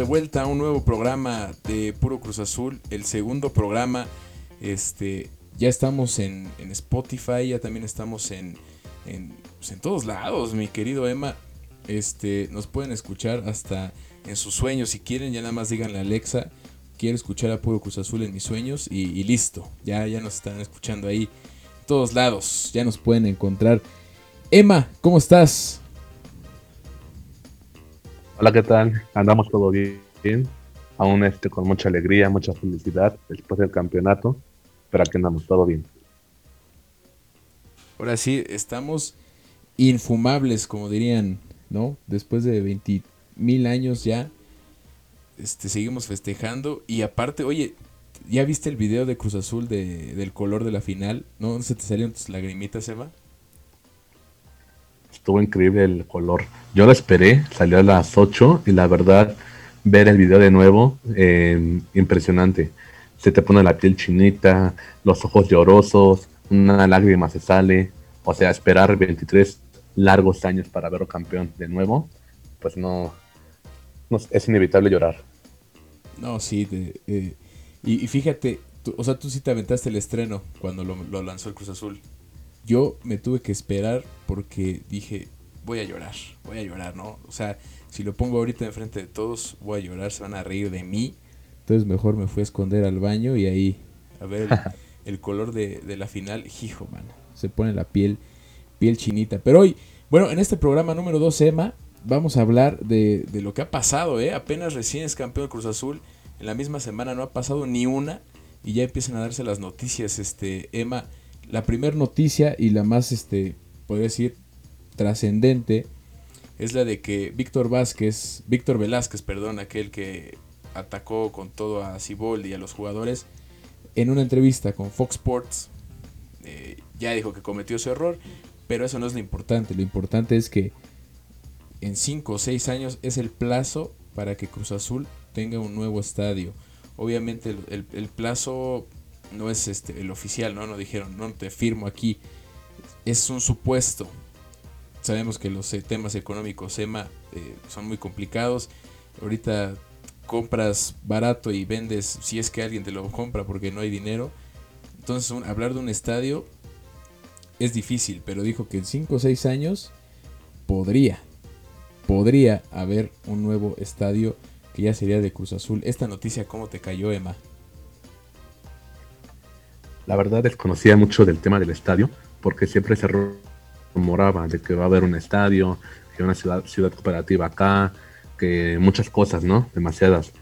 De vuelta a un nuevo programa de Puro Cruz Azul, el segundo programa. Este, ya estamos en, Spotify, ya también estamos en, pues, en, todos lados, mi querido Emma. Este, nos pueden escuchar hasta en sus sueños. Si quieren, ya nada más díganle a Alexa, quiero escuchar a Puro Cruz Azul en mis sueños y, listo. Ya, ya nos están escuchando ahí en todos lados. Ya nos pueden encontrar. Emma, ¿cómo estás? Hola, ¿qué tal? Andamos todo bien. Aún este, con mucha alegría, mucha felicidad después del campeonato. Pero aquí andamos todo bien. Ahora sí, estamos infumables, como dirían, ¿no? Después de 20 mil años ya, este, seguimos festejando. Y aparte, oye, ¿ya viste el video de Cruz Azul de, del color de la final? ¿No se te salieron tus lagrimitas, Eva? Estuvo increíble el color. Yo lo esperé, salió a las 8 y la verdad, ver el video de nuevo, eh, impresionante. Se te pone la piel chinita, los ojos llorosos, una lágrima se sale. O sea, esperar 23 largos años para verlo campeón de nuevo, pues no, es inevitable llorar. No, sí, eh, y, fíjate, o sea, tú sí te aventaste el estreno cuando lo, lanzó el Cruz Azul. Yo me tuve que esperar porque dije, voy a llorar, voy a llorar, ¿no? O sea, si lo pongo ahorita enfrente de todos, voy a llorar, se van a reír de mí. Entonces mejor me fui a esconder al baño y ahí a ver el, color de, de, la final. Hijo, mano, se pone la piel, piel chinita. Pero hoy, bueno, en este programa número 2, Emma, vamos a hablar de, lo que ha pasado, ¿eh? Apenas recién es campeón de Cruz Azul. En la misma semana no ha pasado ni una y ya empiezan a darse las noticias. Este, Emma, la primera noticia y la más, este, podría decir, trascendente es la de que Víctor Vázquez, Víctor Velázquez, perdón, aquel que atacó con todo a Ciboldi y a los jugadores, en una entrevista con Fox Sports, eh, ya dijo que cometió ese error, pero eso no es lo importante. Lo importante es que en 5 o 6 años es el plazo para que Cruz Azul tenga un nuevo estadio. Obviamente el, plazo no es este el oficial, ¿no? No dijeron, no te firmo aquí. Es un supuesto. Sabemos que los eh, temas económicos EMA eh, son muy complicados. Ahorita compras barato y vendes si es que alguien te lo compra porque no hay dinero. Entonces hablar de un estadio es difícil, pero dijo que en 5 o 6 años podría podría haber un nuevo estadio que ya sería de Cruz Azul. Esta noticia, ¿cómo te cayó, Emma? La verdad desconocía mucho del tema del estadio, porque siempre se rumoraba de que va a haber un estadio, que una ciudad, ciudad cooperativa acá, que muchas cosas, ¿no? Demasiadas.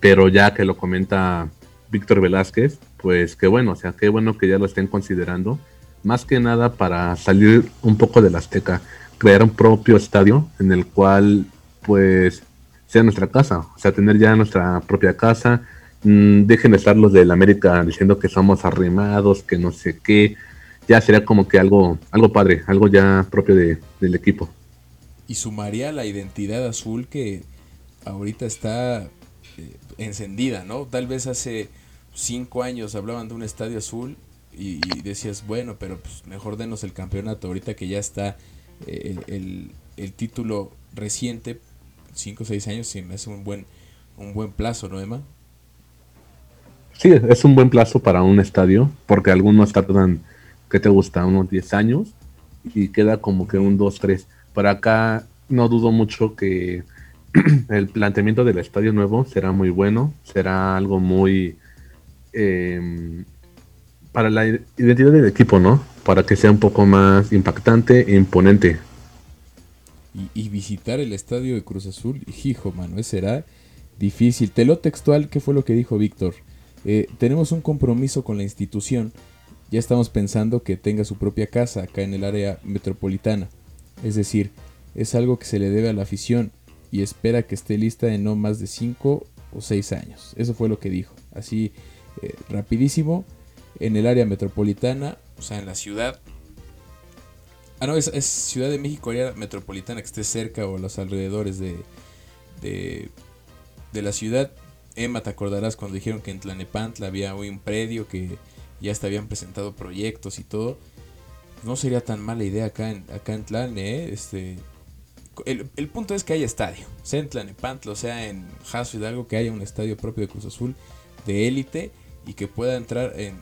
Pero ya que lo comenta Víctor Velázquez, pues qué bueno, o sea, qué bueno que ya lo estén considerando, más que nada para salir un poco de la Azteca crear un propio estadio en el cual pues sea nuestra casa, o sea, tener ya nuestra propia casa. Mm, dejen de estar los del América diciendo que somos arrimados, que no sé qué. Ya sería como que algo, algo padre, algo ya propio de, del equipo. Y sumaría la identidad azul que ahorita está eh, encendida, ¿no? Tal vez hace cinco años hablaban de un estadio azul y, decías, bueno, pero pues mejor denos el campeonato ahorita que ya está el, título reciente, 5 o 6 años, sí me hace un buen, un buen plazo, ¿no, Emma? Sí, es un buen plazo para un estadio, porque algunos tardan, ¿qué te gusta? Unos 10 años y queda como que un 2, 3. Para acá no dudo mucho que el planteamiento del estadio nuevo será muy bueno, será algo muy... Em, para la identidad del equipo, ¿no? Para que sea un poco más impactante e imponente. Y, visitar el estadio de Cruz Azul, hijo, mano, será difícil. Te lo textual, ¿qué fue lo que dijo Víctor? Eh, tenemos un compromiso con la institución. Ya estamos pensando que tenga su propia casa acá en el área metropolitana. Es decir, es algo que se le debe a la afición y espera que esté lista en no más de 5 o 6 años. Eso fue lo que dijo. Así, eh, rapidísimo en el área metropolitana, o sea, en la ciudad. Ah, no, es, Ciudad de México, área metropolitana que esté cerca o los alrededores de, de, la ciudad. Emma, te acordarás cuando dijeron que en Tlanepantla había un predio que ya hasta habían presentado proyectos y todo. No sería tan mala idea acá en, acá en Tlane, ¿eh? Este, el, punto es que haya estadio. Sea en Tlanepantla, o sea en Jaso Hidalgo, que haya un estadio propio de Cruz Azul de élite y que pueda entrar en,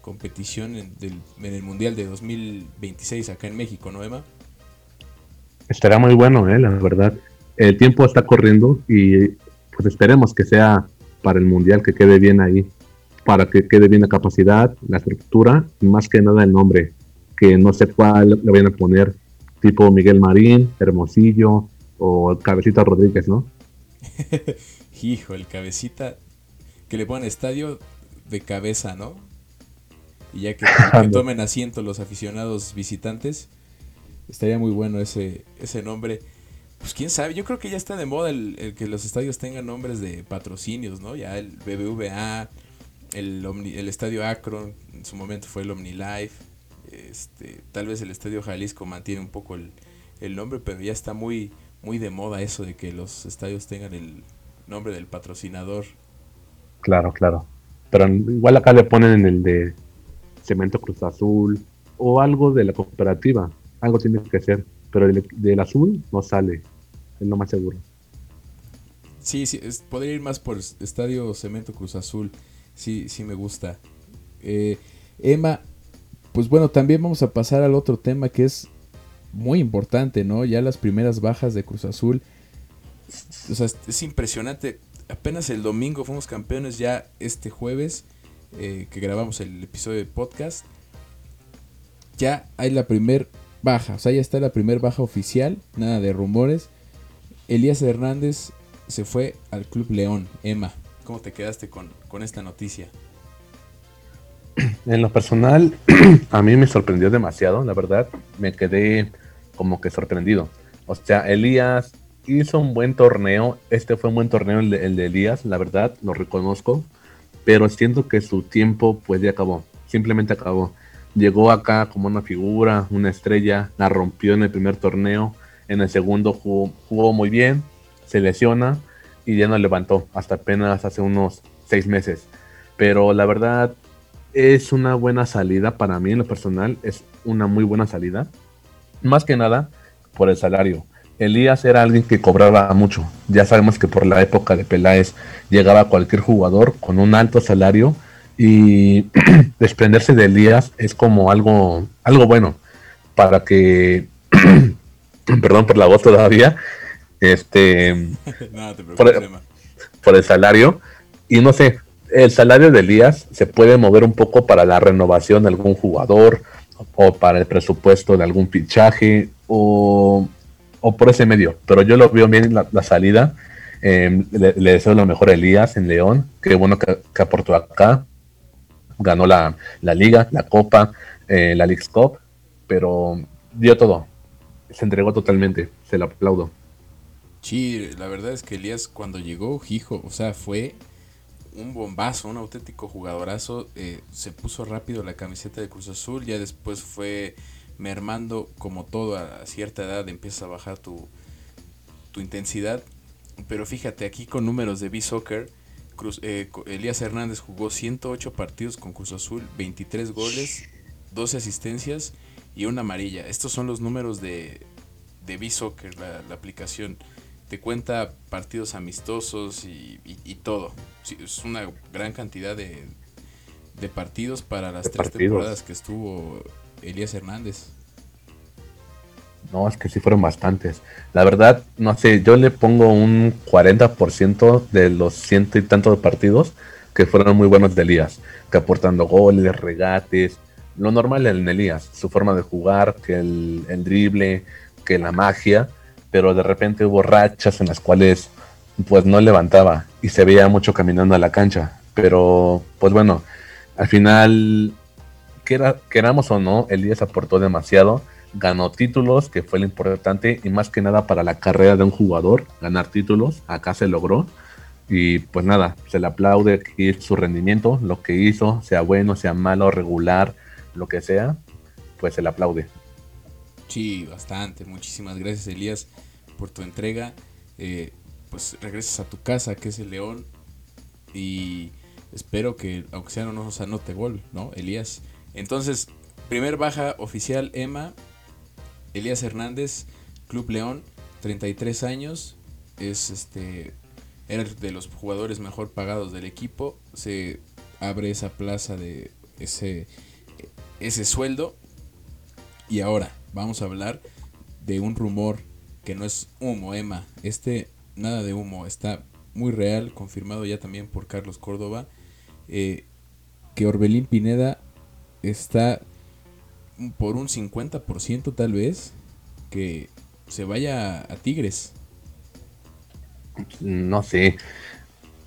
competición en, el Mundial de 2026 acá en México, ¿no, Emma? Estará muy bueno, ¿eh? la verdad. El tiempo está corriendo y pues esperemos que sea para el Mundial, que quede bien ahí, para que quede bien la capacidad, la estructura y más que nada el nombre, que no sé cuál le vayan a poner, tipo Miguel Marín, Hermosillo o Cabecita Rodríguez, ¿no? Hijo, el Cabecita, que le ponen estadio de cabeza, ¿no? Y ya que, tomen asiento los aficionados visitantes, estaría muy bueno ese, ese nombre. Pues quién sabe, yo creo que ya está de moda el, que los estadios tengan nombres de patrocinios, ¿no? Ya el BBVA, el, el estadio Akron, en su momento fue el OmniLife. Este, tal vez el estadio Jalisco mantiene un poco el, el nombre, pero ya está muy, muy de moda eso de que los estadios tengan el nombre del patrocinador. Claro, claro. Pero igual acá le ponen en el de Cemento Cruz Azul o algo de la cooperativa. Algo tiene que ser. Pero del, azul no sale. Es lo más seguro. Sí, sí, podría ir más por Estadio Cemento Cruz Azul. Sí, sí me gusta. Eh, Emma, pues bueno, también vamos a pasar al otro tema que es muy importante, ¿no? Ya las primeras bajas de Cruz Azul. O sea, es impresionante apenas el domingo fuimos campeones, ya este jueves eh, que grabamos el episodio de podcast, ya hay la primer baja, o sea, ya está la primer baja oficial, nada de rumores. Elías Hernández se fue al Club León. Emma, ¿cómo te quedaste con, con esta noticia? En lo personal, a mí me sorprendió demasiado, la verdad. Me quedé como que sorprendido. O sea, Elías hizo un buen torneo. Este fue un buen torneo el de, Elías, la verdad, lo reconozco. Pero siento que su tiempo pues ya acabó. Simplemente acabó. Llegó acá como una figura, una estrella, la rompió en el primer torneo. En el segundo jugó, muy bien, se lesiona y ya no levantó hasta apenas hace unos seis meses. Pero la verdad es una buena salida para mí en lo personal. Es una muy buena salida. Más que nada por el salario. Elías era alguien que cobraba mucho. Ya sabemos que por la época de Peláez llegaba cualquier jugador con un alto salario y desprenderse de Elías es como algo, algo bueno para que, perdón por la voz todavía, este, por, el, salario. Y no sé, el salario de Elías se puede mover un poco para la renovación de algún jugador o para el presupuesto de algún fichaje o o por ese medio, pero yo lo veo bien la, la salida. Em, le, deseo lo mejor a Elías en León, qué bueno que, aportó acá, ganó la, liga, la copa, eh, la League Cup, pero dio todo, se entregó totalmente, se lo aplaudo. Sí, la verdad es que Elías cuando llegó, hijo, o sea, fue un bombazo, un auténtico jugadorazo, eh, se puso rápido la camiseta de Cruz Azul, ya después fue mermando como todo a cierta edad empieza a bajar tu, tu intensidad. Pero fíjate, aquí con números de B-Soccer, eh, Elías Hernández jugó 108 partidos con Cruz Azul, 23 goles, 12 asistencias y una amarilla. Estos son los números de, de B-Soccer, la, aplicación. Te cuenta partidos amistosos y, todo. es una gran cantidad de, de partidos para las tres temporadas que estuvo Elías Hernández. No, es que sí fueron bastantes. La verdad, no sé, yo le pongo un 40% de los ciento y tantos partidos que fueron muy buenos de Elías, que aportando goles, regates, lo normal en Elías, su forma de jugar, que el, el drible, que la magia, pero de repente hubo rachas en las cuales pues no levantaba y se veía mucho caminando a la cancha. Pero pues bueno, al final queramos o no, Elías aportó demasiado, ganó títulos, que fue lo importante, y más que nada para la carrera de un jugador, ganar títulos, acá se logró. Y pues nada, se le aplaude su rendimiento, lo que hizo, sea bueno, sea malo, regular, lo que sea, pues se le aplaude. Sí, bastante. Muchísimas gracias, Elías, por tu entrega. Eh, pues regresas a tu casa, que es el León. Y espero que, aunque sea no nos anote gol, ¿no? Elías, entonces, primer baja oficial Emma, Elías Hernández, Club León. 33 años, es este era de los jugadores mejor pagados del equipo, se abre esa plaza de ese ese sueldo y ahora vamos a hablar de un rumor que no es humo, Emma. Este nada de humo, está muy real, confirmado ya también por Carlos Córdoba, eh, que Orbelín Pineda está por un 50% tal vez que se vaya a Tigres. No sé.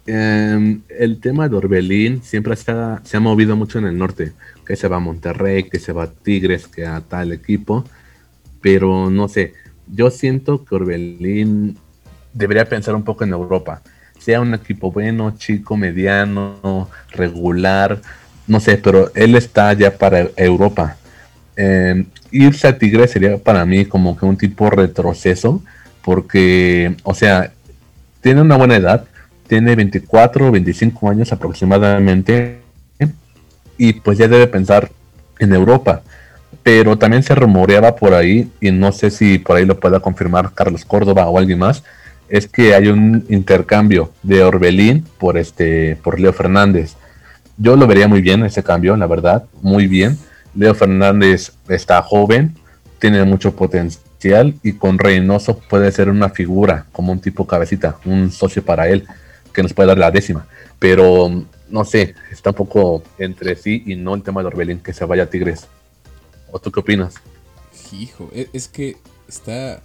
Em, el tema de Orbelín siempre se ha, se ha, movido mucho en el norte. Que se va a Monterrey, que se va a Tigres, que a tal equipo. Pero no sé. Yo siento que Orbelín debería pensar un poco en Europa. Sea un equipo bueno, chico, mediano, regular. No sé, pero él está ya para Europa. Eh, irse a Tigres sería para mí como que un tipo retroceso, porque, o sea, tiene una buena edad, tiene 24 o 25 años aproximadamente, y pues ya debe pensar en Europa. Pero también se rumoreaba por ahí, y no sé si por ahí lo pueda confirmar Carlos Córdoba o alguien más, es que hay un intercambio de Orbelín por este por Leo Fernández. Yo lo vería muy bien ese cambio, la verdad, muy bien Leo Fernández está joven, tiene mucho potencial y con Reynoso puede ser una figura, como un tipo cabecita, un socio para él, que nos puede dar la décima. Pero no sé, está un poco entre sí y no el tema de Orbelín que se vaya a Tigres. ¿O tú qué opinas? Hijo, e, es que está.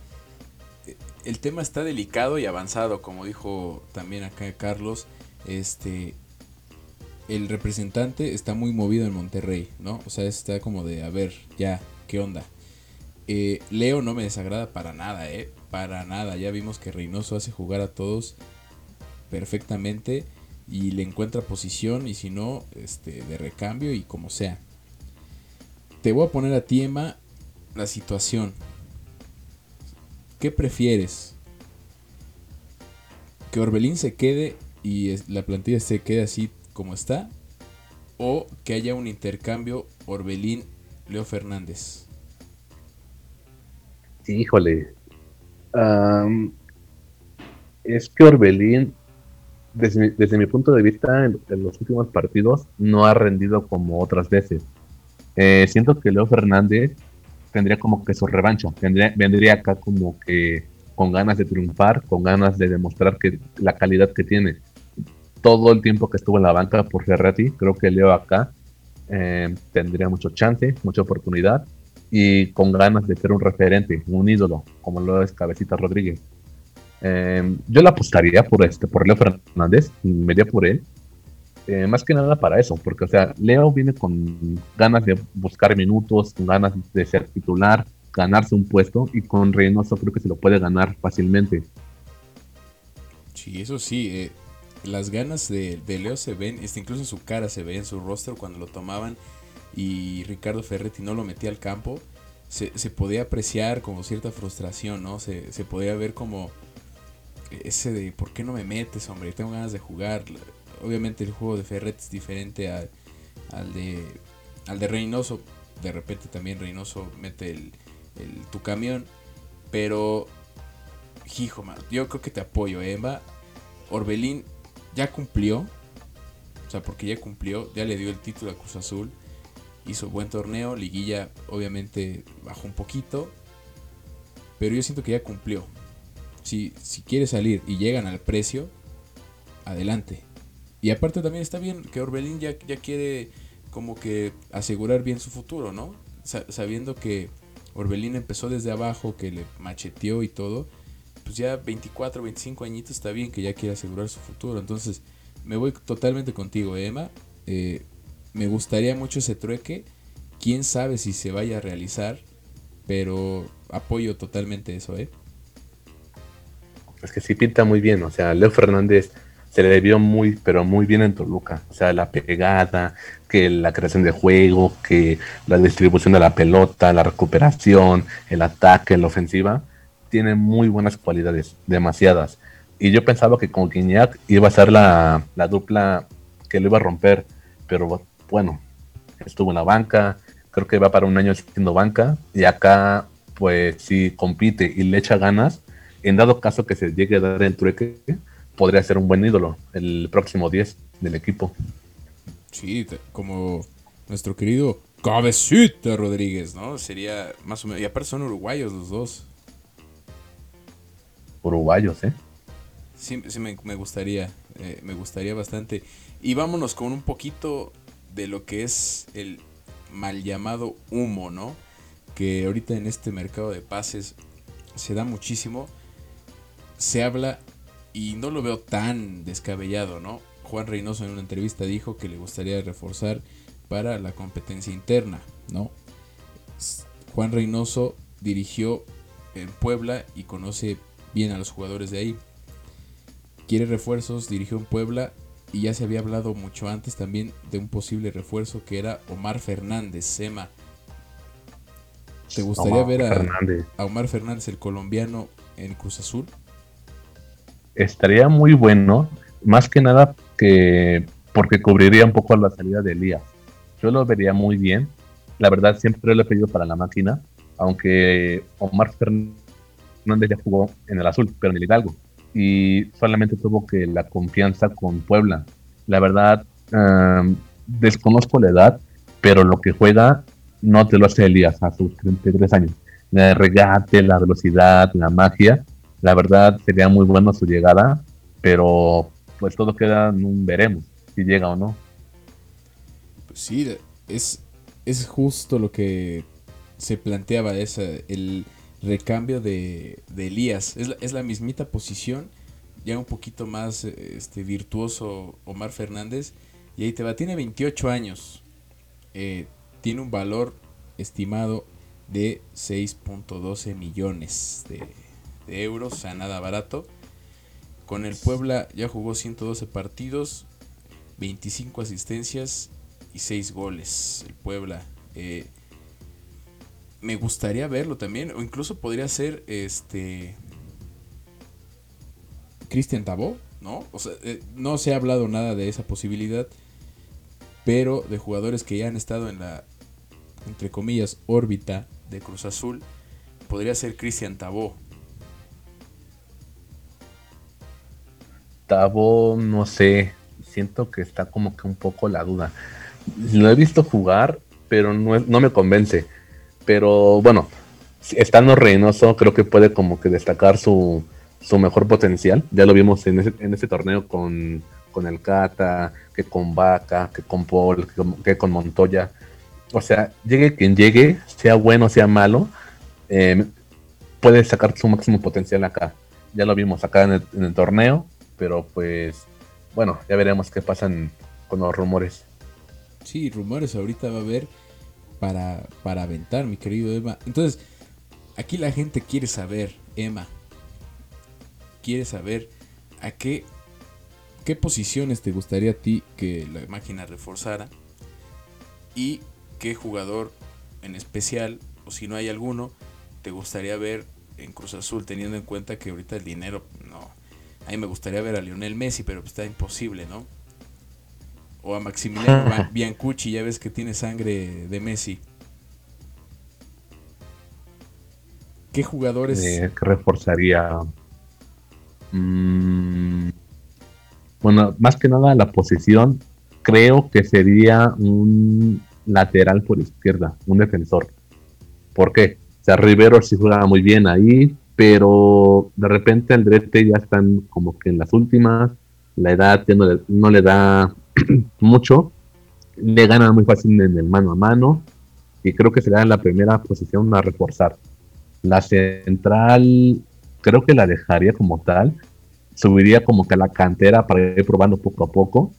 El tema está delicado y avanzado, como dijo también acá Carlos. Este, el representante está muy movido en Monterrey, ¿no? O sea, está como de, a ver, ya, ¿qué onda? Eh, Leo no me desagrada para nada, ¿eh? Para nada. Ya vimos que Reynoso hace jugar a todos perfectamente y le encuentra posición y si no, este, de recambio y como sea. Te voy a poner a ti, Emma, la situación. ¿Qué prefieres? ¿Que Orbelín se quede y la plantilla se quede así como está o que haya un intercambio Orbelín-Leo Fernández? Híjole. es que Orbelín, desde, mi punto de vista, en, los últimos partidos no ha rendido como otras veces. Eh, siento que Leo Fernández tendría como que su revancha, vendría, vendría acá como que con ganas de triunfar, con ganas de demostrar que la calidad que tiene todo el tiempo que estuvo en la banca por Ferretti. Creo que Leo acá eh, tendría mucho chance, mucha oportunidad y con ganas de ser un referente, un ídolo, como lo es Cabecita Rodríguez. Eh, yo la apostaría por este, por Leo Fernández, me iría por él. Eh, más que nada para eso, porque o sea, Leo viene con ganas de buscar minutos, con ganas de ser titular, ganarse un puesto y con Reynoso creo que se lo puede ganar fácilmente. Sí, eso sí, las ganas de, Leo se ven, este, incluso en su cara se ve, en su rostro cuando lo tomaban y Ricardo Ferretti no lo metía al campo, se, podía apreciar como cierta frustración, ¿no? Se, se podía ver como ese de ¿por qué no me metes, hombre? Tengo ganas de jugar. Obviamente el juego de Ferretti es diferente al, de al de Reynoso. De repente también Reynoso mete el, tu camión. Pero, hijo, man, yo creo que te apoyo, Emma. Orbelín ya cumplió. O sea, porque ya cumplió, ya le dio el título a Cruz Azul. Hizo buen torneo, liguilla obviamente bajó un poquito. Pero yo siento que ya cumplió. Si, si quiere salir y llegan al precio, adelante. Y aparte también está bien que Orbelín ya, quiere como que asegurar bien su futuro, ¿no? sabiendo que Orbelín empezó desde abajo, que le macheteó y todo pues ya 24, 25 añitos está bien que ya quiera asegurar su futuro. Entonces, me voy totalmente contigo, Emma. Eh, me gustaría mucho ese trueque. Quién sabe si se vaya a realizar, pero apoyo totalmente eso, ¿eh? Es que sí pinta muy bien, o sea, Leo Fernández se le vio muy, pero muy bien en Toluca. O sea, la pegada, que la creación de juego, que la distribución de la pelota, la recuperación, el ataque, la ofensiva tiene muy buenas cualidades, demasiadas. Y yo pensaba que con Guiñac iba a ser la, dupla que lo iba a romper, pero bueno, estuvo en la banca, creo que va para un año siendo banca, y acá pues si compite y le echa ganas, en dado caso que se llegue a dar el trueque, podría ser un buen ídolo, el próximo 10 del equipo. Sí, como nuestro querido Cabecita Rodríguez, ¿no? Sería más o menos. Y aparte son uruguayos los dos. Uruguayos, ¿eh? Sí, sí me, gustaría. Eh, me gustaría bastante. Y vámonos con un poquito de lo que es el mal llamado humo, ¿no? Que ahorita en este mercado de pases se da muchísimo. Se habla y no lo veo tan descabellado, ¿no? Juan Reynoso en una entrevista dijo que le gustaría reforzar para la competencia interna, ¿no? Juan Reynoso dirigió en Puebla y conoce bien a los jugadores de ahí. Quiere refuerzos, dirigió en Puebla y ya se había hablado mucho antes también de un posible refuerzo que era Omar Fernández, Sema. ¿Te gustaría ver a, Omar Fernández, el colombiano, en Cruz Azul? Estaría muy bueno, más que nada que porque cubriría un poco la salida de Elías. Yo lo vería muy bien. La verdad, siempre lo he pedido para la máquina, aunque Omar Fernández ya jugó en el azul, pero en el Hidalgo. Y solamente tuvo que la confianza con Puebla. La verdad, desconozco la edad, pero lo que juega no te lo hace Elías a sus 33 años. El regate, la velocidad, la magia, la verdad sería muy bueno su llegada, pero pues todo queda en un veremos si llega o no. Sí, es, es justo lo que se planteaba, esa, el recambio de, Elías. Es la, es la, mismita posición, ya un poquito más este, virtuoso Omar Fernández. Y ahí te va, tiene 28 años. Eh, tiene un valor estimado de 6.12 millones de, de, euros, o sea, nada barato. Con el Puebla ya jugó 112 partidos, 25 asistencias y 6 goles. El Puebla. Eh, me gustaría verlo también. O incluso podría ser este. Cristian Tabó, ¿no? O sea, eh, no se ha hablado nada de esa posibilidad. Pero de jugadores que ya han estado en la, entre comillas, órbita de Cruz Azul, podría ser Cristian Tabó. No sé. Siento que está como que un poco la duda lo he visto jugar, pero no, no me convence. Pero bueno, estando Reynoso, creo que puede como que destacar su, su mejor potencial. Ya lo vimos en ese, torneo con, con, el Cata, que con Vaca, que con Paul, que, con Montoya. O sea, llegue quien llegue, sea bueno, sea malo, eh, puede sacar su máximo potencial acá. Ya lo vimos acá en el torneo, pero pues bueno, ya veremos qué pasa con los rumores. Sí, rumores ahorita va a haber para, para aventar, mi querido Emma. Entonces, aquí la gente quiere saber, Emma, quiere saber a qué, qué posiciones te gustaría a ti que la máquina reforzara y qué jugador en especial, o si no hay alguno, te gustaría ver en Cruz Azul, teniendo en cuenta que ahorita el dinero, no. A mí me gustaría ver a Lionel Messi, pero está imposible, ¿no? O a Maximiliano Biancucci, ya ves que tiene sangre de Messi. ¿Qué jugadores? Eh, que reforzaría. Mm, bueno, más que nada la posición, creo que sería un lateral por izquierda, un defensor. ¿Por qué? O sea, Rivero sí juega muy bien ahí, pero de repente Andrete ya están como que en las últimas, la edad ya no le da mucho, le gana muy fácil en el mano a mano y creo que será la primera posición a reforzar. La central creo que la dejaría como tal, subiría como que a la cantera para ir probando poco a poco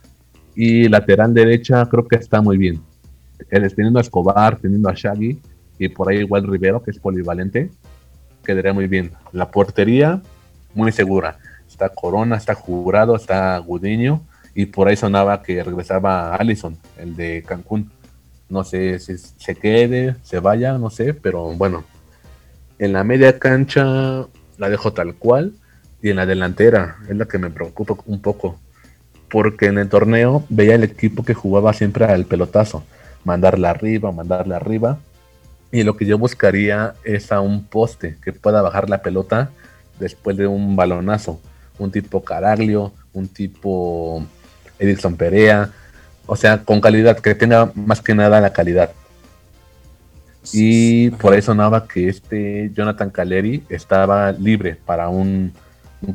y lateral derecha creo que está muy bien. Teniendo a Escobar, teniendo a Shaggy y por ahí igual Rivero que es polivalente, quedaría muy bien. La portería muy segura. Está Corona, está Jurado, está Gudiño y por ahí sonaba que regresaba Allison, el de Cancún. No sé si se quede, se vaya, no sé, pero bueno. En la media cancha la dejo tal cual y en la delantera es la que me preocupa un poco. Porque en el torneo veía el equipo que jugaba siempre al pelotazo, mandarla arriba, mandarla arriba. Y lo que yo buscaría es a un poste que pueda bajar la pelota después de un balonazo. Un tipo Caraglio, un tipo Edison Perea, o sea, con calidad, que tenga más que nada la calidad. Y por eso sonaba que este Jonathan Caleri estaba libre para un,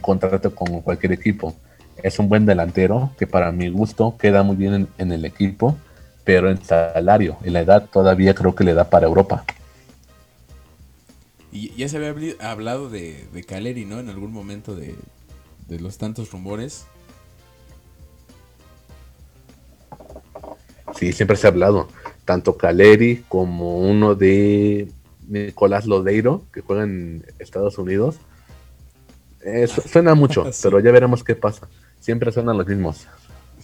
contrato con cualquier equipo. Es un buen delantero que para mi gusto queda muy bien en, el equipo, pero en salario, en la edad todavía creo que le da para Europa. Y ya se había hablado de, de Caleri, ¿no? En algún momento de, de los tantos rumores. Sí, siempre se ha hablado. Tanto Caleri como uno de Nicolás Lodeiro, que juega en Estados Unidos. Eh, suena mucho, pero ya veremos qué pasa. Siempre suenan los mismos.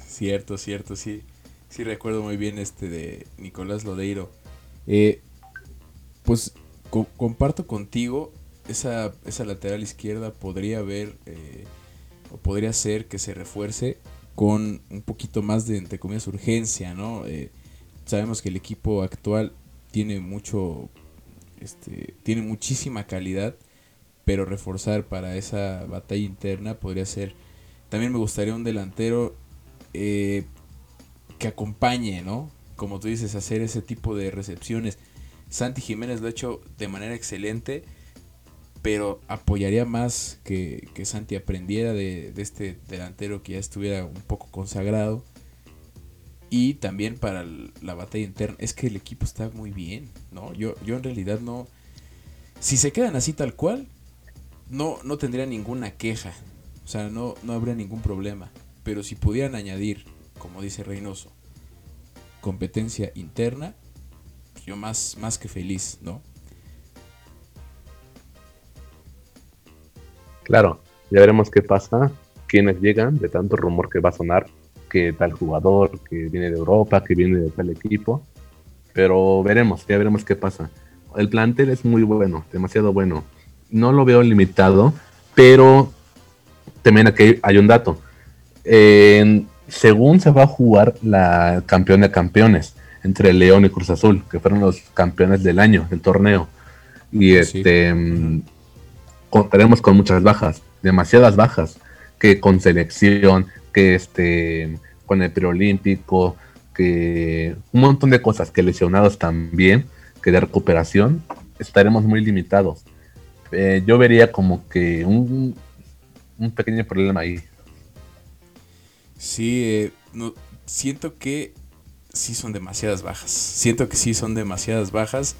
Cierto, cierto, sí. Sí recuerdo muy bien este de Nicolás Lodeiro. Eh, pues comparto contigo, esa, esa lateral izquierda podría haber, eh, o podría ser que se refuerce con un poquito más de, entre comillas, urgencia, ¿no? Eh, sabemos que el equipo actual tiene mucho, este, tiene muchísima calidad, pero reforzar para esa batalla interna podría ser, también me gustaría un delantero eh, que acompañe, ¿no? Como tú dices, hacer ese tipo de recepciones. Santi Jiménez lo ha hecho de manera excelente pero apoyaría más que, Santi aprendiera de, este delantero que ya estuviera un poco consagrado. Y también para la batalla interna. Es que el equipo está muy bien, ¿no? Yo, yo en realidad no... Si se quedan así tal cual, no, no tendría ninguna queja. O sea, no, no habría ningún problema. Pero si pudieran añadir, como dice Reynoso, competencia interna, yo más, más que feliz, ¿no? Claro, ya veremos qué pasa, quiénes llegan, de tanto rumor que va a sonar, que tal jugador, que viene de Europa, que viene de tal equipo. Pero veremos, ya veremos qué pasa. El plantel es muy bueno, demasiado bueno. No lo veo limitado, pero también aquí hay un dato. Según se va a jugar la campeón de campeones entre León y Cruz Azul, que fueron los campeones del año, del torneo. Y este contaremos con muchas bajas, demasiadas bajas, que con selección, que este, con el preolímpico, que un montón de cosas, que lesionados también, que de recuperación, estaremos muy limitados. Eh, yo vería como que un, un pequeño problema ahí. Sí, eh, no, siento que sí son demasiadas bajas. Siento que sí son demasiadas bajas.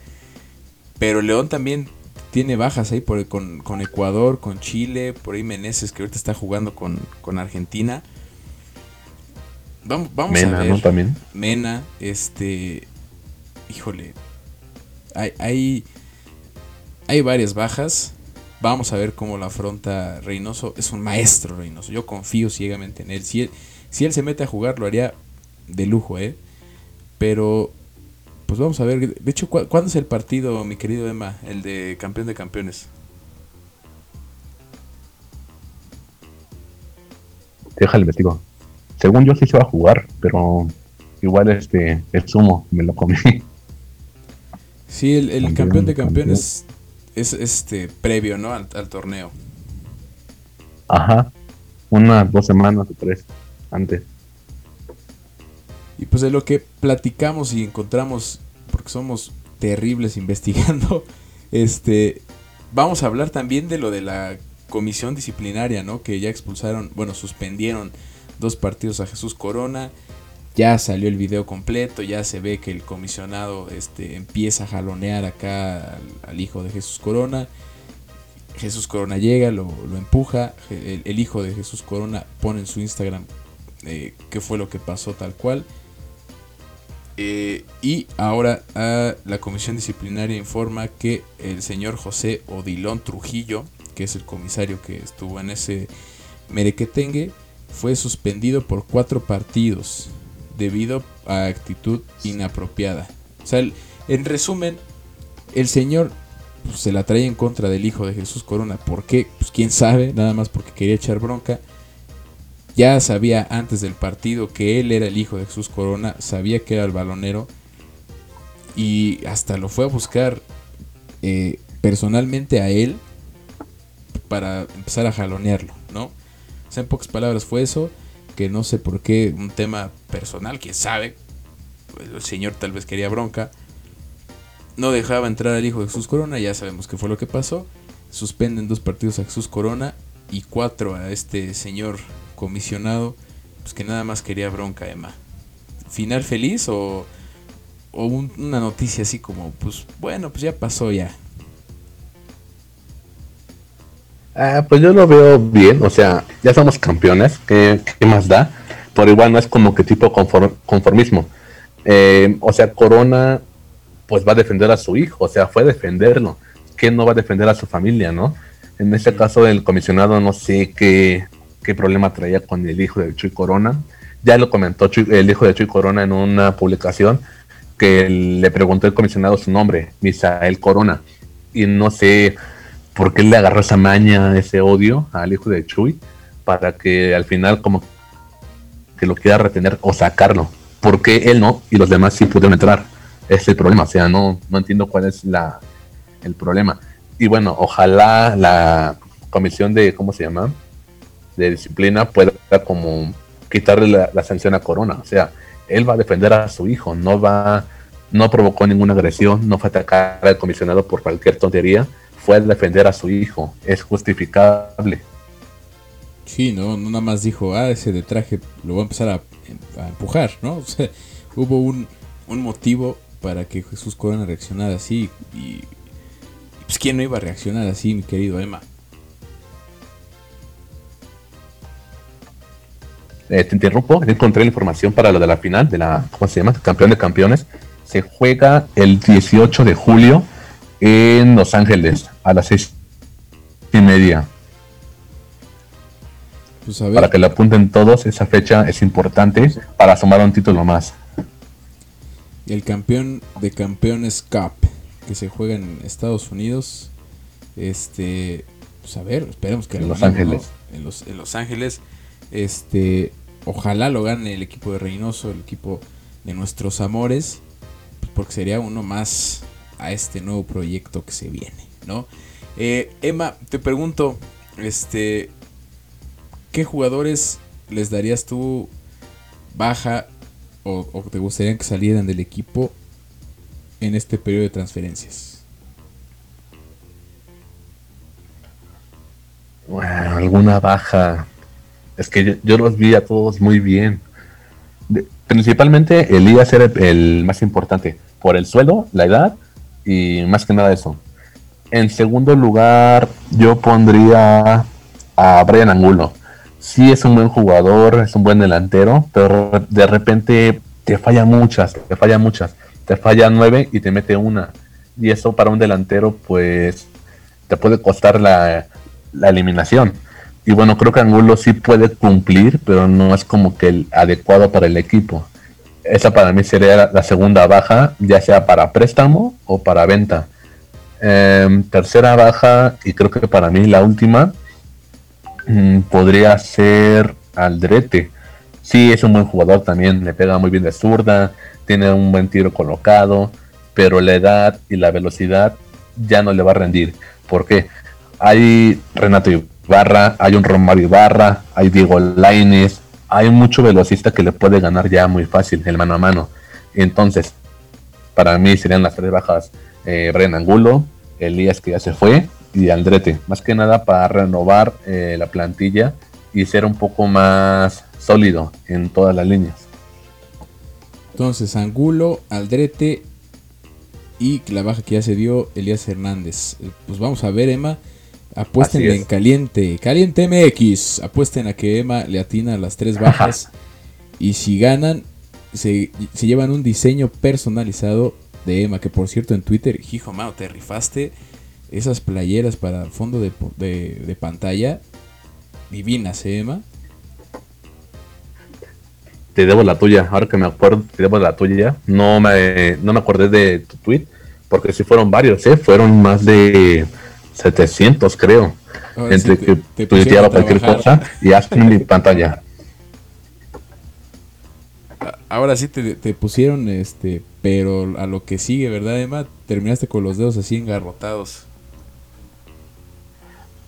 Pero León también tiene bajas ahí por, con, Ecuador, con Chile, por ahí Meneses que ahorita está jugando con, Argentina. Vamos, vamos a ver. ¿no? También. Mena, este. Híjole. Hay, hay, hay varias bajas. Vamos a ver cómo la afronta Reynoso. Es un maestro Reynoso. Yo confío ciegamente en él. Si él, si él se mete a jugar, lo haría de lujo, ¿eh? Pero pues vamos a ver. De hecho, ¿cuándo es el partido, mi querido Emma? El de campeón de campeones. Déjale, investigo. Según yo sí se va a jugar, pero igual este el sumo me lo comí. Sí, el, campeón, de campeones es este previo, ¿no? Al, al, torneo. Ajá. Unas dos semanas o tres antes. Y pues de lo que platicamos y encontramos, porque somos terribles investigando, este, vamos a hablar también de lo de la comisión disciplinaria, ¿no? Que ya expulsaron, bueno, suspendieron dos partidos a Jesús Corona. Ya salió el video completo, ya se ve que el comisionado este, empieza a jalonear acá al, hijo de Jesús Corona. Jesús Corona llega, lo, empuja. El, hijo de Jesús Corona pone en su Instagram eh, qué fue lo que pasó tal cual. Eh, y ahora la comisión disciplinaria informa que el señor José Odilón Trujillo, que es el comisario que estuvo en ese merequetengue, fue suspendido por cuatro partidos debido a actitud inapropiada. O sea, en resumen, el señor pues, se la trae en contra del hijo de Jesús Corona. ¿Por qué? Pues quién sabe, nada más porque quería echar bronca. Ya sabía antes del partido que él era el hijo de Jesús Corona, sabía que era el balonero y hasta lo fue a buscar eh, personalmente a él para empezar a jalonearlo, ¿no? O sea, en pocas palabras fue eso, que no sé por qué, un tema personal, quién sabe, pues, el señor tal vez quería bronca, no dejaba entrar al hijo de Jesús Corona, ya sabemos qué fue lo que pasó, suspenden dos partidos a Jesús Corona y cuatro a este señor comisionado, pues que nada más quería bronca, Emma. ¿Final feliz o, o una noticia así como, pues bueno, pues ya pasó ya? Ah, pues yo lo veo bien, o sea, ya somos campeones, ¿qué, más da? Pero igual no es como que tipo conformismo. Eh, o sea, Corona pues va a defender a su hijo, o sea, fue a defenderlo. ¿Quién no va a defender a su familia, no? En este caso, el comisionado no sé qué, qué problema traía con el hijo de Chuy Corona. Ya lo comentó el hijo de Chuy Corona en una publicación que le preguntó el comisionado su nombre, Misael Corona. Y no sé por qué le agarró esa maña, ese odio al hijo de Chuy, para que al final como que lo quiera retener o sacarlo. Porque él no y los demás sí pudieron entrar. es el problema, o sea, no, no entiendo cuál es la, el problema. Y bueno, ojalá la comisión de, ¿cómo se llama? De disciplina pueda como quitarle la, sanción a Corona. O sea, él va a defender a su hijo, no va, no provocó ninguna agresión, no fue atacar al comisionado por cualquier tontería, fue a defender a su hijo, es justificable. Sí, no, no nada más dijo, ah, ese de traje lo voy a empezar a, empujar, ¿no? O sea, hubo un, un, motivo para que Jesús Corona reaccionara así y, pues quién no iba a reaccionar así, mi querido Emma. Eh, te interrumpo, encontré la información para lo de la final de la, ¿cómo se llama? Campeón de campeones. Se juega el 18 de julio en Los Ángeles a las seis y media. Pues para que lo apunten todos, esa fecha es importante para sumar un título más. El campeón de campeones Cup que se juega en Estados Unidos, este, pues a ver, esperemos que en Los Ángeles, en, los, en Los Ángeles, este, ojalá lo gane el equipo de Reynoso, el equipo de nuestros amores, pues porque sería uno más a este nuevo proyecto que se viene, ¿no? Eh, Emma, te pregunto, este, ¿qué jugadores les darías tú baja o, te gustaría que salieran del equipo en este periodo de transferencias? Bueno, alguna baja. Es que yo, los vi a todos muy bien. principalmente Elías era el más importante por el suelo, la edad y más que nada eso. En segundo lugar, yo pondría a Brian Angulo. Sí es un buen jugador, es un buen delantero, pero de repente te falla muchas, te falla muchas. Te falla nueve y te mete una. Y eso para un delantero, pues, te puede costar la, eliminación. Y bueno, creo que Angulo sí puede cumplir, pero no es como que el adecuado para el equipo. Esa para mí sería la segunda baja, ya sea para préstamo o para venta. Em, tercera baja, y creo que para mí la última, mm, podría ser Aldrete. Sí, es un buen jugador también, le pega muy bien de zurda, tiene un buen tiro colocado, pero la edad y la velocidad ya no le va a rendir. porque Hay Renato Hay un Romario Ibarra, hay Diego Laines, hay mucho velocista que le puede ganar ya muy fácil el mano a mano. Entonces, para mí serían las tres bajas eh, Angulo, Elías que ya se fue y Andrete. Más que nada para renovar eh, la plantilla y ser un poco más sólido en todas las líneas. Entonces, Angulo, Aldrete y la baja que ya se dio Elías Hernández. Eh, pues vamos a ver, Emma. Apuesten en caliente, caliente MX. Apuesten a que Emma le atina las tres bajas. y si ganan, se, llevan un diseño personalizado de Emma. Que por cierto, en Twitter, hijo mano, te rifaste esas playeras para fondo de, de, pantalla. Divinas, ¿eh, Emma? Te debo la tuya. Ahora que me acuerdo, te debo la tuya. No me, no me acordé de tu tweet. Porque si fueron varios, ¿eh? Fueron más de 700 creo. entre que te cualquier cosa y hacen mi pantalla. Ahora sí te, pusieron, este, pero a lo que sigue, ¿verdad, Emma? Terminaste con los dedos así engarrotados.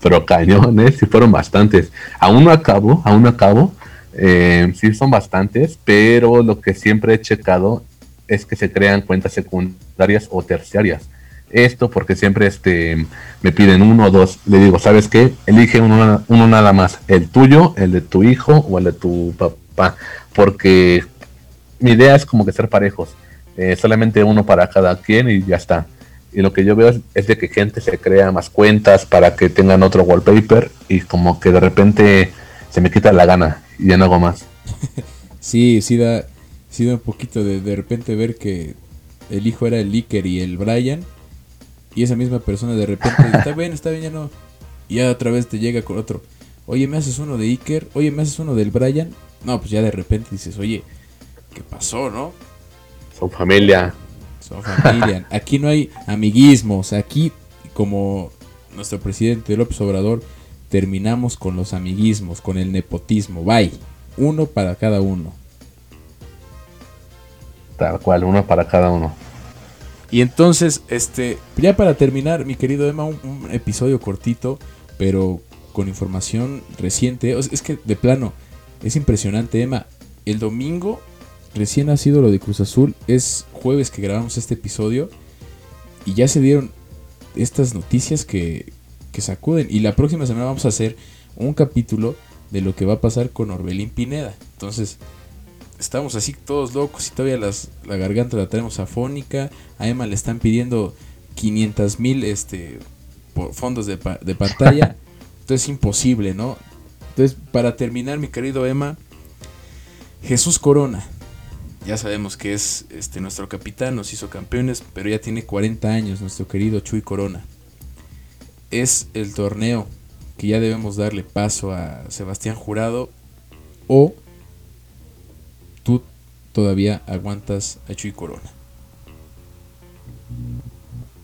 pero cañones, sí fueron bastantes. Aún no acabo, aún no acabo, eh, sí son bastantes, pero lo que siempre he checado es que se crean cuentas secundarias o terciarias. Esto porque siempre este, me piden uno o dos. Le digo, ¿sabes qué? Elige uno, uno nada más. El tuyo, el de tu hijo o el de tu papá. Porque mi idea es como que ser parejos. Eh, solamente uno para cada quien y ya está. Y lo que yo veo es, de que gente se crea más cuentas para que tengan otro wallpaper y como que de repente se me quita la gana y ya no hago más. sí, sí da, sí da un poquito de de repente ver que el hijo era el Iker y el Brian y esa misma persona de repente está bien, está bien, ya no. Y ya otra vez te llega con otro. Oye, ¿me haces uno de Iker? Oye, ¿me haces uno del Brian? No, pues ya de repente dices, oye, ¿qué pasó, no? Son familia. Son familia. Aquí no hay amiguismos. Aquí, como nuestro presidente López Obrador, terminamos con los amiguismos, con el nepotismo. Bye. Uno para cada uno. Tal cual, uno para cada uno. Y entonces, este, ya para terminar, mi querido Emma, un, episodio cortito, pero con información reciente. Es que de plano, es impresionante, Emma. El domingo recién ha sido lo de Cruz Azul. Es jueves que grabamos este episodio. Y ya se dieron estas noticias que, que sacuden. Y la próxima semana vamos a hacer un capítulo de lo que va a pasar con Orbelín Pineda. Entonces, estamos así todos locos y todavía las, la garganta la tenemos afónica. A Emma le están pidiendo 500 mil este, fondos de, de pantalla. Entonces es imposible, ¿no? Entonces, para terminar, mi querido Emma, Jesús Corona. Ya sabemos que es este, nuestro capitán, nos hizo campeones, pero ya tiene 40 años, nuestro querido Chuy Corona. Es el torneo que ya debemos darle paso a Sebastián Jurado o todavía aguantas a Chuy Corona?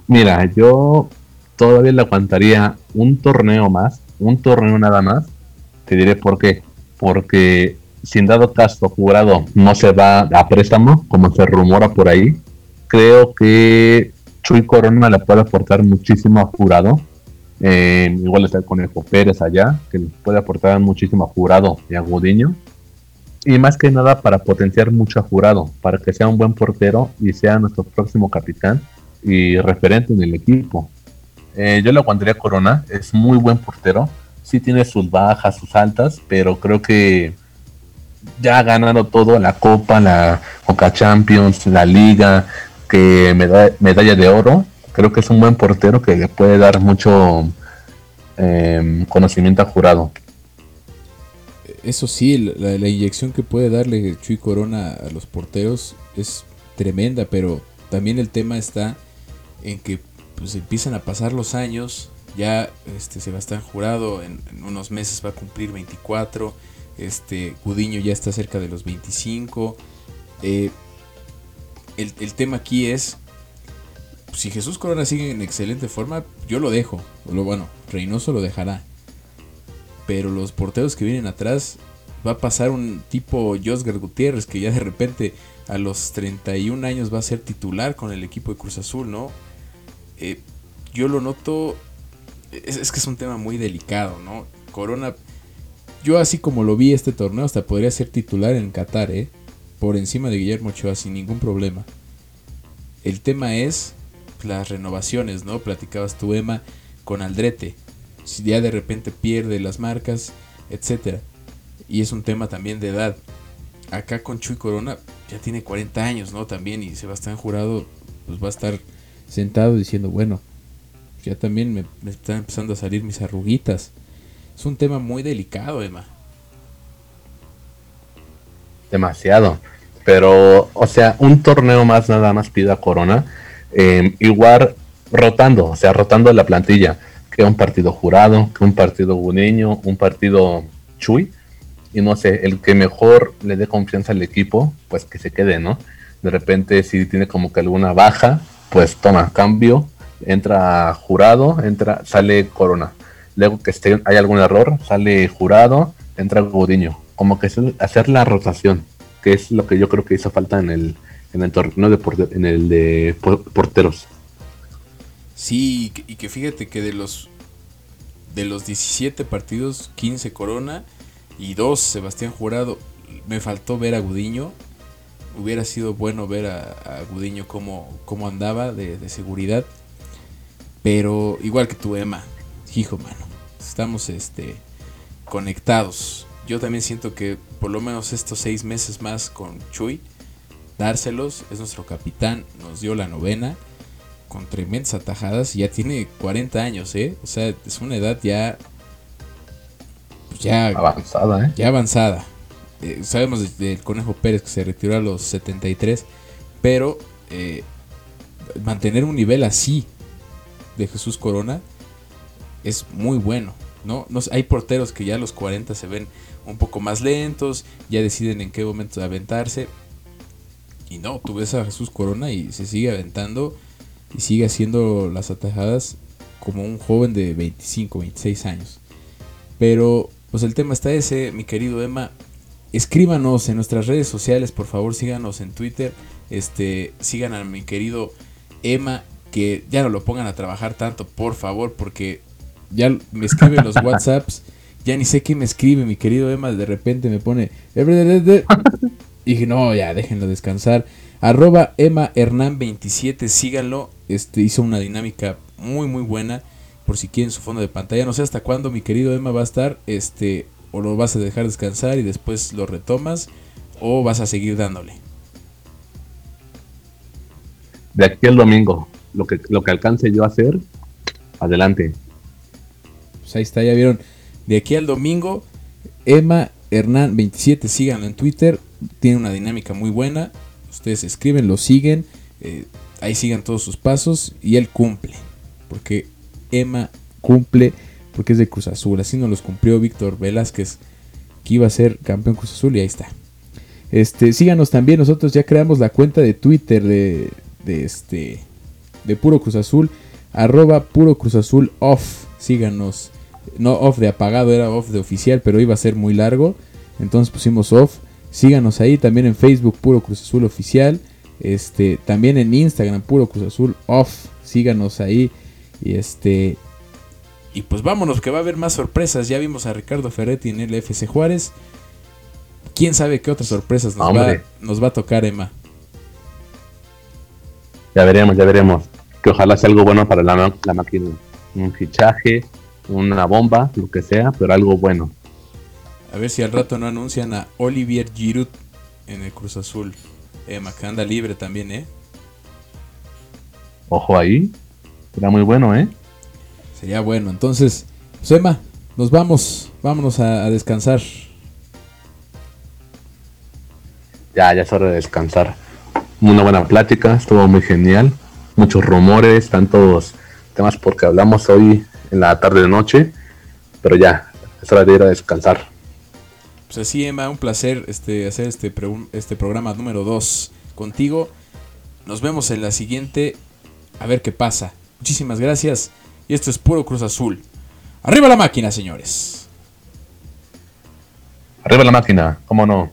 Mira, yo todavía le aguantaría un torneo más, un torneo nada más. Te diré por qué. Porque sin dado caso jurado no se va a préstamo, como se rumora por ahí, creo que Chuy Corona le puede aportar muchísimo a jurado. Eh, igual está el Conejo Pérez allá, que le puede aportar muchísimo a jurado y a Gudiño y más que nada para potenciar mucho a Jurado, para que sea un buen portero y sea nuestro próximo capitán y referente en el equipo. Eh, yo le aguantaría Corona, es muy buen portero, sí tiene sus bajas, sus altas, pero creo que ya ha ganado todo, la Copa, la Coca Champions, la Liga, que medalla, medalla de oro, creo que es un buen portero que le puede dar mucho eh, conocimiento a Jurado eso sí, la, inyección que puede darle Chuy Corona a los porteros es tremenda, pero también el tema está en que pues empiezan a pasar los años, ya este Sebastián Jurado en, unos meses va a cumplir 24, este Gudiño ya está cerca de los 25. Eh, el, el, tema aquí es, si Jesús Corona sigue en excelente forma, yo lo dejo, lo bueno, Reynoso lo dejará pero los porteros que vienen atrás va a pasar un tipo Josgar Gutiérrez que ya de repente a los 31 años va a ser titular con el equipo de Cruz Azul, ¿no? Eh, yo lo noto, es, que es un tema muy delicado, ¿no? Corona, yo así como lo vi este torneo, hasta podría ser titular en Qatar, ¿eh? Por encima de Guillermo Ochoa sin ningún problema. El tema es las renovaciones, ¿no? Platicabas tu Emma con Aldrete si ya de repente pierde las marcas, etcétera. Y es un tema también de edad. Acá con Chuy Corona ya tiene 40 años, ¿no? También y Sebastián Jurado pues va a estar sentado diciendo, bueno, ya también me, me están empezando a salir mis arruguitas. Es un tema muy delicado, Emma. Demasiado. Pero, o sea, un torneo más nada más pida Corona. Eh, igual rotando, o sea, rotando la plantilla que un partido jurado, que un partido buneño, un partido chuy, y no sé, el que mejor le dé confianza al equipo, pues que se quede, ¿no? De repente si tiene como que alguna baja, pues toma cambio, entra jurado, entra, sale corona. Luego que esté, hay algún error, sale jurado, entra Gudiño. Como que hacer la rotación, que es lo que yo creo que hizo falta en el, en el torneo de, en el de porteros. Sí, y que, fíjate que de los de los 17 partidos, 15 Corona y 2 Sebastián Jurado. Me faltó ver a Gudiño. Hubiera sido bueno ver a, a Gudiño cómo, cómo andaba de, de, seguridad. Pero igual que tu Emma, hijo mano, estamos este, conectados. Yo también siento que por lo menos estos seis meses más con Chuy, dárselos, es nuestro capitán, nos dio la novena con tremendas atajadas. Ya tiene 40 años, ¿eh? O sea, es una edad ya. Pues ya. Avanzada, ¿eh? Ya avanzada. Eh, sabemos del Conejo Pérez que se retiró a los 73. Pero eh, mantener un nivel así de Jesús Corona es muy bueno. ¿no? no hay porteros que ya a los 40 se ven un poco más lentos, ya deciden en qué momento aventarse. Y no, tú ves a Jesús Corona y se sigue aventando y sigue haciendo las atajadas como un joven de 25, 26 años. Pero pues el tema está ese, mi querido Emma. Escríbanos en nuestras redes sociales, por favor, síganos en Twitter. Este, sigan a mi querido Emma, que ya no lo pongan a trabajar tanto, por favor, porque ya me escriben los WhatsApps. Ya ni sé qué me escribe, mi querido Emma. De repente me pone. Y dije, no, ya, déjenlo descansar. Arroba Emma Hernán 27, síganlo. Este hizo una dinámica muy muy buena. Por si quieren su fondo de pantalla. No sé hasta cuándo mi querido Emma va a estar. Este. O lo vas a dejar descansar y después lo retomas. O vas a seguir dándole. De aquí al domingo. Lo que, lo que alcance yo a hacer. Adelante. Pues ahí está, ya vieron. De aquí al domingo. Emma Hernán 27, síganlo en Twitter. Tiene una dinámica muy buena Ustedes escriben, lo siguen, eh, ahí sigan todos sus pasos y él cumple. Porque Emma cumple porque es de Cruz Azul. Así nos los cumplió Víctor Velázquez, que iba a ser campeón Cruz Azul y ahí está. Este, síganos también, nosotros ya creamos la cuenta de Twitter de, de este de Puro Cruz Azul, arroba Puro Cruz Azul off. Síganos. No off de apagado, era off de oficial, pero iba a ser muy largo. Entonces pusimos off. Síganos ahí también en Facebook Puro Cruz Azul Oficial. Este, también en Instagram Puro Cruz Azul Off. Síganos ahí. Y este. Y pues vámonos, que va a haber más sorpresas. Ya vimos a Ricardo Ferretti en el FC Juárez. Quién sabe qué otras sorpresas nos, va, nos va a tocar, Emma. Ya veremos, ya veremos. Que ojalá sea algo bueno para la, la máquina. Un fichaje, una bomba, lo que sea, pero algo bueno. A ver si al rato no anuncian a Olivier Giroud en el Cruz Azul. Emma, que anda libre también, ¿eh? Ojo ahí. Será muy bueno, ¿eh? Sería bueno. Entonces, Emma, nos vamos. Vámonos a, descansar. Ya, ya es hora de descansar. Una buena plática, estuvo muy genial. Muchos rumores, tantos temas porque hablamos hoy en la tarde de noche. Pero ya, es hora de ir a descansar. Pues así, Emma, un placer este, hacer este, este programa número 2 contigo. Nos vemos en la siguiente. A ver qué pasa. Muchísimas gracias. Y esto es puro Cruz Azul. Arriba la máquina, señores. Arriba la máquina, cómo no.